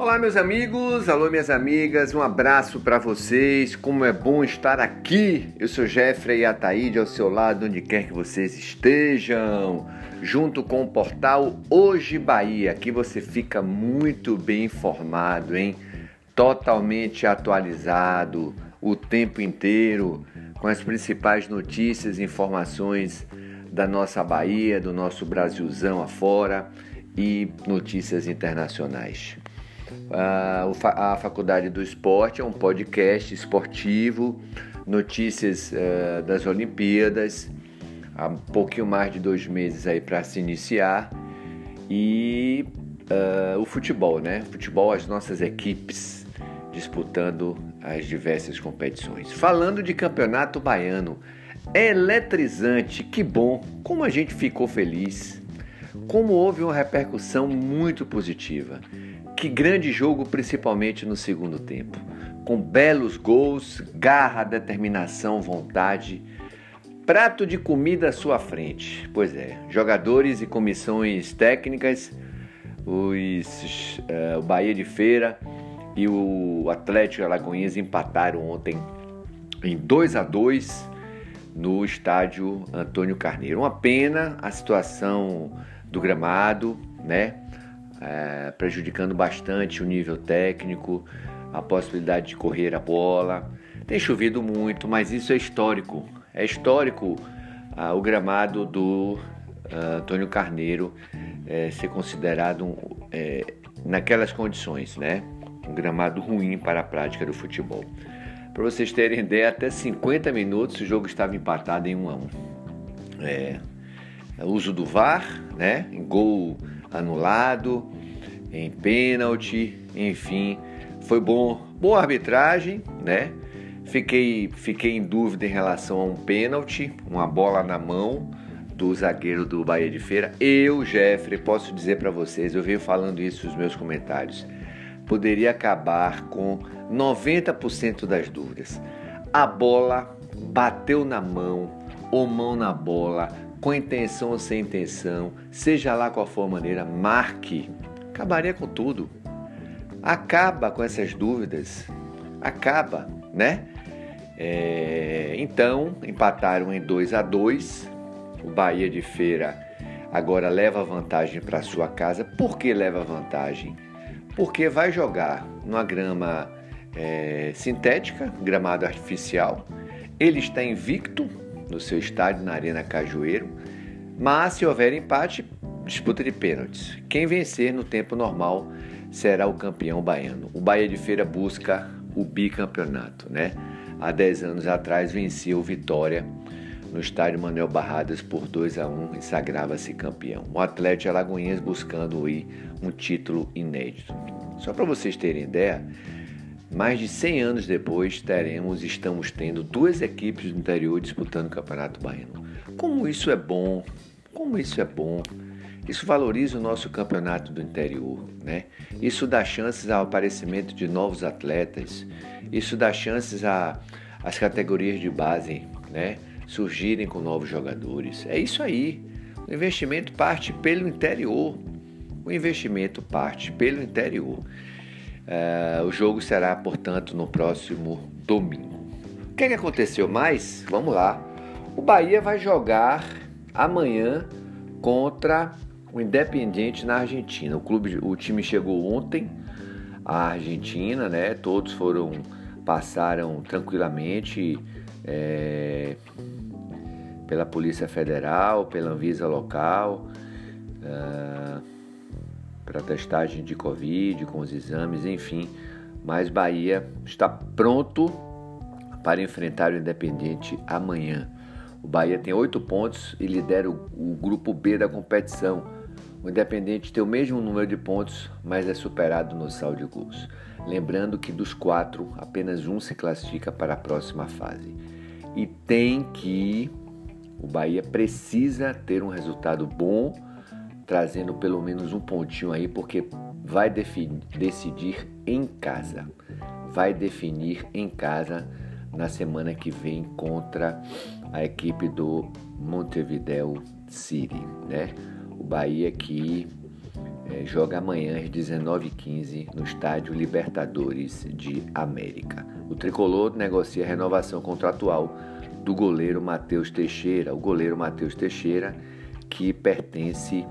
Olá, meus amigos, alô, minhas amigas, um abraço para vocês. Como é bom estar aqui. Eu sou Jeffrey Ataíde ao seu lado, onde quer que vocês estejam, junto com o portal Hoje Bahia. Aqui você fica muito bem informado, hein? Totalmente atualizado o tempo inteiro com as principais notícias e informações da nossa Bahia, do nosso Brasilzão afora e notícias internacionais. A Faculdade do Esporte é um podcast esportivo, notícias uh, das Olimpíadas, há um pouquinho mais de dois meses aí para se iniciar e uh, o futebol, né? Futebol, as nossas equipes disputando as diversas competições. Falando de campeonato baiano, é eletrizante, que bom, como a gente ficou feliz, como houve uma repercussão muito positiva. Que grande jogo, principalmente no segundo tempo. Com belos gols, garra, determinação, vontade. Prato de comida à sua frente. Pois é, jogadores e comissões técnicas, os, uh, o Bahia de Feira e o Atlético Alagoinhas empataram ontem em 2 a 2 no estádio Antônio Carneiro. Uma pena a situação do gramado, né? É, prejudicando bastante o nível técnico, a possibilidade de correr a bola. Tem chovido muito, mas isso é histórico. É histórico ah, o gramado do ah, Antônio Carneiro é, ser considerado é, naquelas condições, né? Um gramado ruim para a prática do futebol. Para vocês terem ideia, até 50 minutos o jogo estava empatado em 1 a 1. É, uso do VAR, né? Gol anulado, em pênalti, enfim, foi bom, boa arbitragem, né? Fiquei, fiquei em dúvida em relação a um pênalti, uma bola na mão do zagueiro do Bahia de Feira. Eu, Jeffrey, posso dizer para vocês, eu venho falando isso nos meus comentários, poderia acabar com 90% das dúvidas. A bola bateu na mão ou mão na bola, com intenção ou sem intenção, seja lá qual for a maneira, marque. Acabaria com tudo. Acaba com essas dúvidas. Acaba, né? É, então, empataram em 2 a 2 O Bahia de Feira agora leva vantagem para sua casa. Por que leva vantagem? Porque vai jogar numa grama é, sintética, gramado artificial. Ele está invicto no seu estádio, na Arena Cajueiro. Mas se houver empate, disputa de pênaltis. Quem vencer no tempo normal será o campeão baiano. O Bahia de Feira busca o bicampeonato, né? Há 10 anos atrás vencia o Vitória no estádio Manuel Barradas por 2 a 1 e sagrava-se campeão. O Atlético Alagoinhas buscando aí um título inédito. Só para vocês terem ideia, mais de 100 anos depois, teremos, estamos tendo duas equipes do interior disputando o Campeonato Baiano. Como isso é bom, como isso é bom. Isso valoriza o nosso campeonato do interior, né? Isso dá chances ao aparecimento de novos atletas. Isso dá chances às categorias de base, né? Surgirem com novos jogadores. É isso aí. O investimento parte pelo interior. O investimento parte pelo interior. Uh, o jogo será, portanto, no próximo domingo. O que, é que aconteceu mais? Vamos lá. O Bahia vai jogar amanhã contra o Independiente na Argentina. O clube, o time chegou ontem à Argentina, né? Todos foram passaram tranquilamente é, pela Polícia Federal, pela Anvisa local. Uh, para testagem de Covid, com os exames, enfim. Mas Bahia está pronto para enfrentar o Independente amanhã. O Bahia tem oito pontos e lidera o, o grupo B da competição. O Independente tem o mesmo número de pontos, mas é superado no saldo de gols. Lembrando que dos quatro, apenas um se classifica para a próxima fase. E tem que. O Bahia precisa ter um resultado bom trazendo pelo menos um pontinho aí, porque vai definir, decidir em casa. Vai definir em casa na semana que vem contra a equipe do Montevideo City, né? O Bahia que é, joga amanhã às 19h15 no estádio Libertadores de América. O tricolor negocia a renovação contratual do goleiro Matheus Teixeira, o goleiro Matheus Teixeira que pertence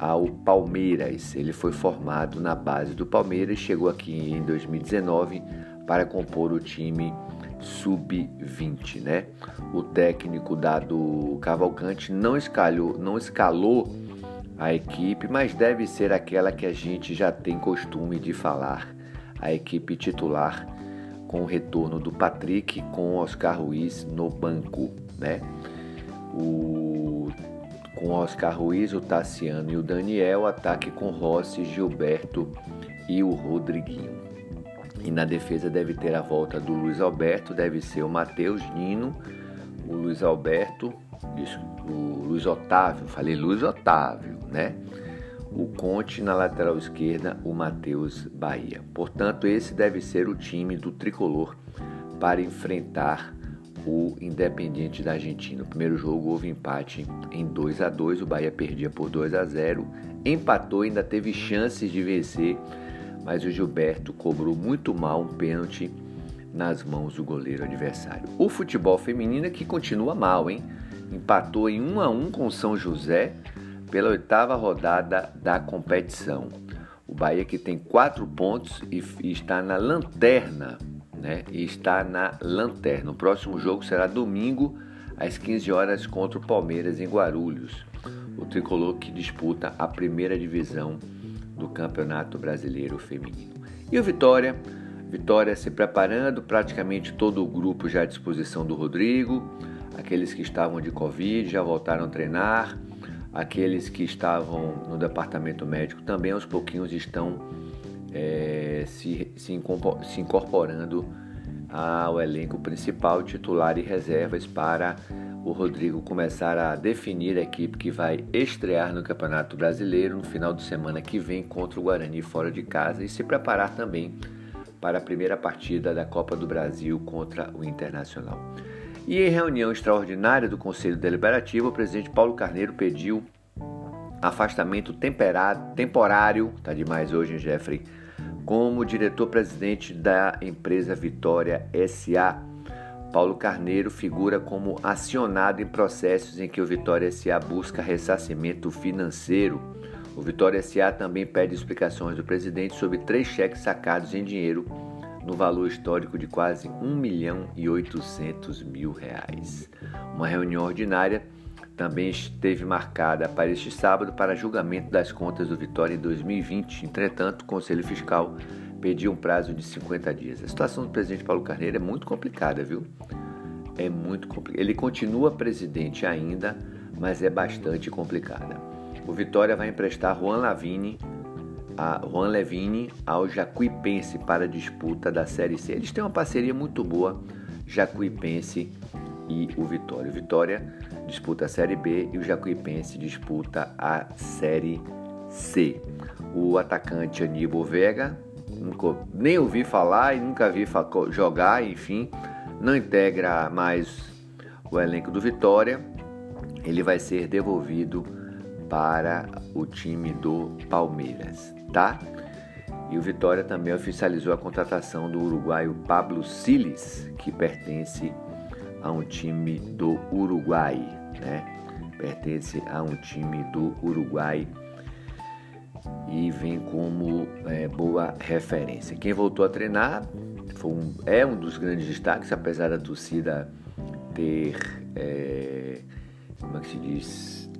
ao Palmeiras. Ele foi formado na base do Palmeiras, chegou aqui em 2019 para compor o time sub-20, né? O técnico dado Cavalcante não escalou, não escalou a equipe, mas deve ser aquela que a gente já tem costume de falar, a equipe titular com o retorno do Patrick com Oscar Ruiz no banco, né? O com Oscar Ruiz, o Tassiano e o Daniel, ataque com Rossi, Gilberto e o Rodriguinho. E na defesa deve ter a volta do Luiz Alberto, deve ser o Matheus Nino, o Luiz Alberto, o Luiz Otávio, falei Luiz Otávio, né? O Conte na lateral esquerda, o Matheus Bahia. Portanto, esse deve ser o time do tricolor para enfrentar o Independiente da Argentina. No primeiro jogo houve empate em 2 a 2, o Bahia perdia por 2 a 0, empatou, ainda teve chances de vencer, mas o Gilberto cobrou muito mal um pênalti nas mãos do goleiro adversário. O futebol feminino é que continua mal, hein? Empatou em 1 a 1 com São José pela oitava rodada da competição. O Bahia que tem quatro pontos e está na lanterna né? E está na lanterna. O próximo jogo será domingo às 15 horas contra o Palmeiras em Guarulhos. O tricolor que disputa a primeira divisão do Campeonato Brasileiro Feminino. E o Vitória, Vitória se preparando, praticamente todo o grupo já à disposição do Rodrigo. Aqueles que estavam de Covid já voltaram a treinar. Aqueles que estavam no departamento médico também aos pouquinhos estão é, se, se, incorporando ao elenco principal, titular e reservas para o Rodrigo começar a definir a equipe que vai estrear no Campeonato Brasileiro no final de semana que vem contra o Guarani fora de casa e se preparar também para a primeira partida da Copa do Brasil contra o Internacional. E em reunião extraordinária do Conselho Deliberativo, o presidente Paulo Carneiro pediu afastamento temporário, tá demais hoje, Jeffrey, como diretor-presidente da empresa Vitória SA. Paulo Carneiro figura como acionado em processos em que o Vitória SA busca ressarcimento financeiro. O Vitória SA também pede explicações do presidente sobre três cheques sacados em dinheiro no valor histórico de quase 1 milhão e 800 mil reais. Uma reunião ordinária também esteve marcada para este sábado para julgamento das contas do Vitória em 2020. Entretanto, o Conselho Fiscal pediu um prazo de 50 dias. A situação do presidente Paulo Carneiro é muito complicada, viu? É muito complicada. Ele continua presidente ainda, mas é bastante complicada. O Vitória vai emprestar Juan Lavini, a Juan Levine ao Jacuipense para a disputa da Série C. Eles têm uma parceria muito boa, Jacuipense e o Vitória. O Vitória disputa a Série B e o Jacuipense disputa a Série C. O atacante Aníbal Vega, nunca, nem ouvi falar e nunca vi jogar, enfim, não integra mais o elenco do Vitória. Ele vai ser devolvido para o time do Palmeiras, tá? E o Vitória também oficializou a contratação do uruguaio Pablo Siles, que pertence a um time do Uruguai né? Pertence a um time do Uruguai e vem como é, boa referência. Quem voltou a treinar um, é um dos grandes destaques, apesar da torcida ter, é, como é que se diz,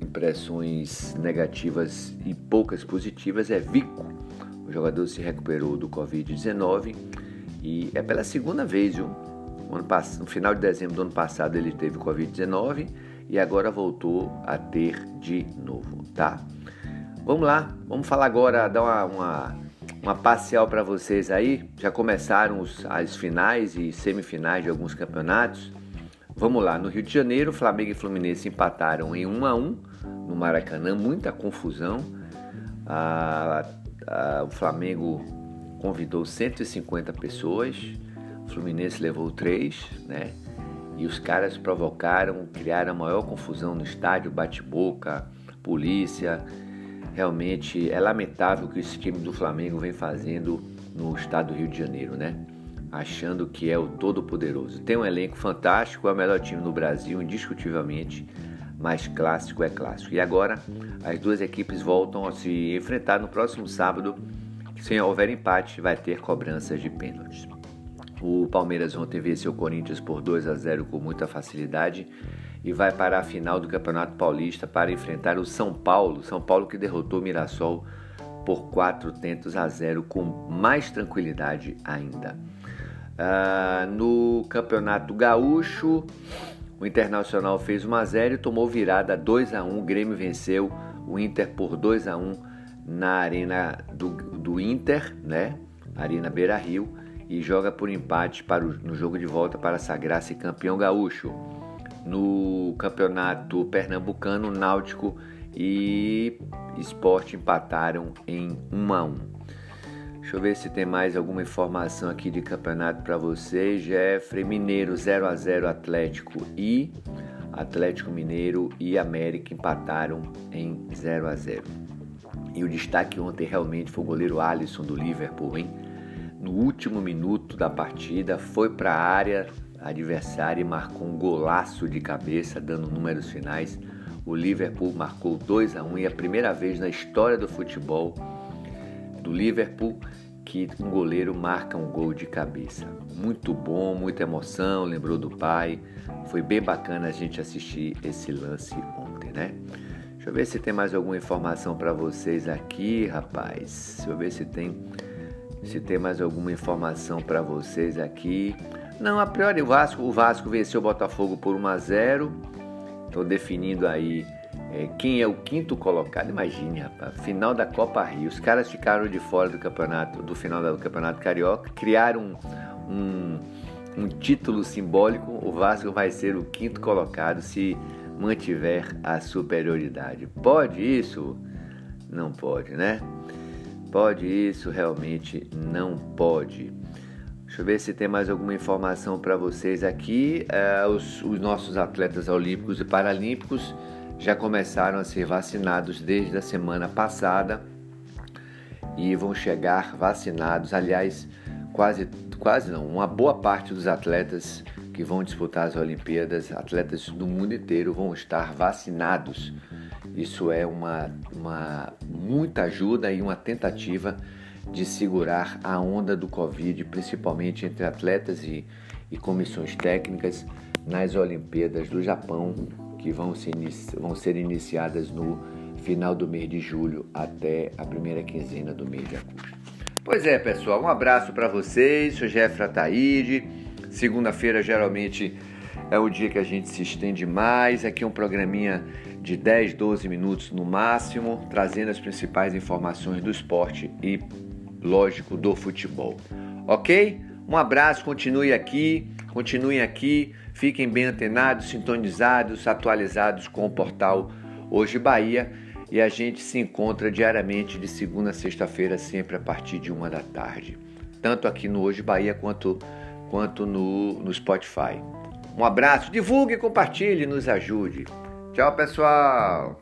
impressões negativas e poucas positivas, é Vico. O jogador se recuperou do Covid-19 e é pela segunda vez, viu? No final de dezembro do ano passado ele teve Covid-19 e agora voltou a ter de novo, tá? Vamos lá, vamos falar agora, dar uma, uma, uma parcial para vocês aí. Já começaram os, as finais e semifinais de alguns campeonatos. Vamos lá, no Rio de Janeiro, Flamengo e Fluminense empataram em 1 a 1 no Maracanã, muita confusão. Ah, ah, o Flamengo convidou 150 pessoas, o Fluminense levou 3, né? E os caras provocaram, criaram a maior confusão no estádio, bate-boca, polícia. Realmente é lamentável o que esse time do Flamengo vem fazendo no estado do Rio de Janeiro, né? Achando que é o todo-poderoso. Tem um elenco fantástico, é o melhor time no Brasil, indiscutivelmente, mas clássico é clássico. E agora as duas equipes voltam a se enfrentar no próximo sábado. Se houver empate, vai ter cobranças de pênaltis. O Palmeiras ontem venceu o Corinthians por 2 a 0 com muita facilidade e vai para a final do Campeonato Paulista para enfrentar o São Paulo. São Paulo que derrotou o Mirassol por 4 tentos a 0 com mais tranquilidade ainda. Ah, no Campeonato Gaúcho, o Internacional fez 1 a 0 e tomou virada 2 a 1. O Grêmio venceu o Inter por 2 a 1 na arena do, do Inter, né? Arena Beira Rio, e joga por empate para o, no jogo de volta para sagrar-se campeão gaúcho. No campeonato pernambucano, Náutico e Esporte empataram em 1 a 1. Deixa eu ver se tem mais alguma informação aqui de campeonato para vocês. Jeffrey Mineiro 0 a 0 Atlético e Atlético Mineiro e América empataram em 0 a 0. E o destaque ontem realmente foi o goleiro Alisson do Liverpool, hein? No último minuto da partida foi para a área adversária e marcou um golaço de cabeça, dando números finais. O Liverpool marcou 2 a 1 e é a primeira vez na história do futebol do Liverpool que um goleiro marca um gol de cabeça. Muito bom, muita emoção, lembrou do pai. Foi bem bacana a gente assistir esse lance ontem, né? Deixa eu ver se tem mais alguma informação para vocês aqui, rapaz. Deixa eu ver se tem se tem mais alguma informação para vocês aqui. Não, a priori o Vasco, o Vasco venceu o Botafogo por 1 a 0. Estou definindo aí é, quem é o quinto colocado. Imagine, rapaz, final da Copa Rio. Os caras ficaram de fora do campeonato, do final do campeonato carioca, criaram um, um, um título simbólico. O Vasco vai ser o quinto colocado se mantiver a superioridade. Pode isso? Não pode, né? Pode isso? Realmente não pode. Deixa eu ver se tem mais alguma informação para vocês aqui. É, os, os, nossos atletas olímpicos e paralímpicos já começaram a ser vacinados desde a semana passada e vão chegar vacinados. Aliás, quase, quase não, uma boa parte dos atletas que vão disputar as Olimpíadas, atletas do mundo inteiro, vão estar vacinados. Isso é uma, uma muita ajuda e uma tentativa de segurar a onda do Covid, principalmente entre atletas e, e comissões técnicas nas Olimpíadas do Japão, que vão, se vão ser iniciadas no final do mês de julho até a primeira quinzena do mês de agosto. Pois é, pessoal, um abraço para vocês. Sou Jeffra Ataíde. Segunda-feira geralmente é o dia que a gente se estende mais. Aqui um programinha de 10, 12 minutos no máximo, trazendo as principais informações do esporte e lógico, do futebol. Ok? Um abraço, continue aqui, continuem aqui, fiquem bem antenados, sintonizados, atualizados com o portal Hoje Bahia e a gente se encontra diariamente de segunda a sexta-feira, sempre a partir de uma da tarde, tanto aqui no Hoje Bahia quanto, quanto no, no Spotify. Um abraço, divulgue, compartilhe, nos ajude. Tchau, pessoal!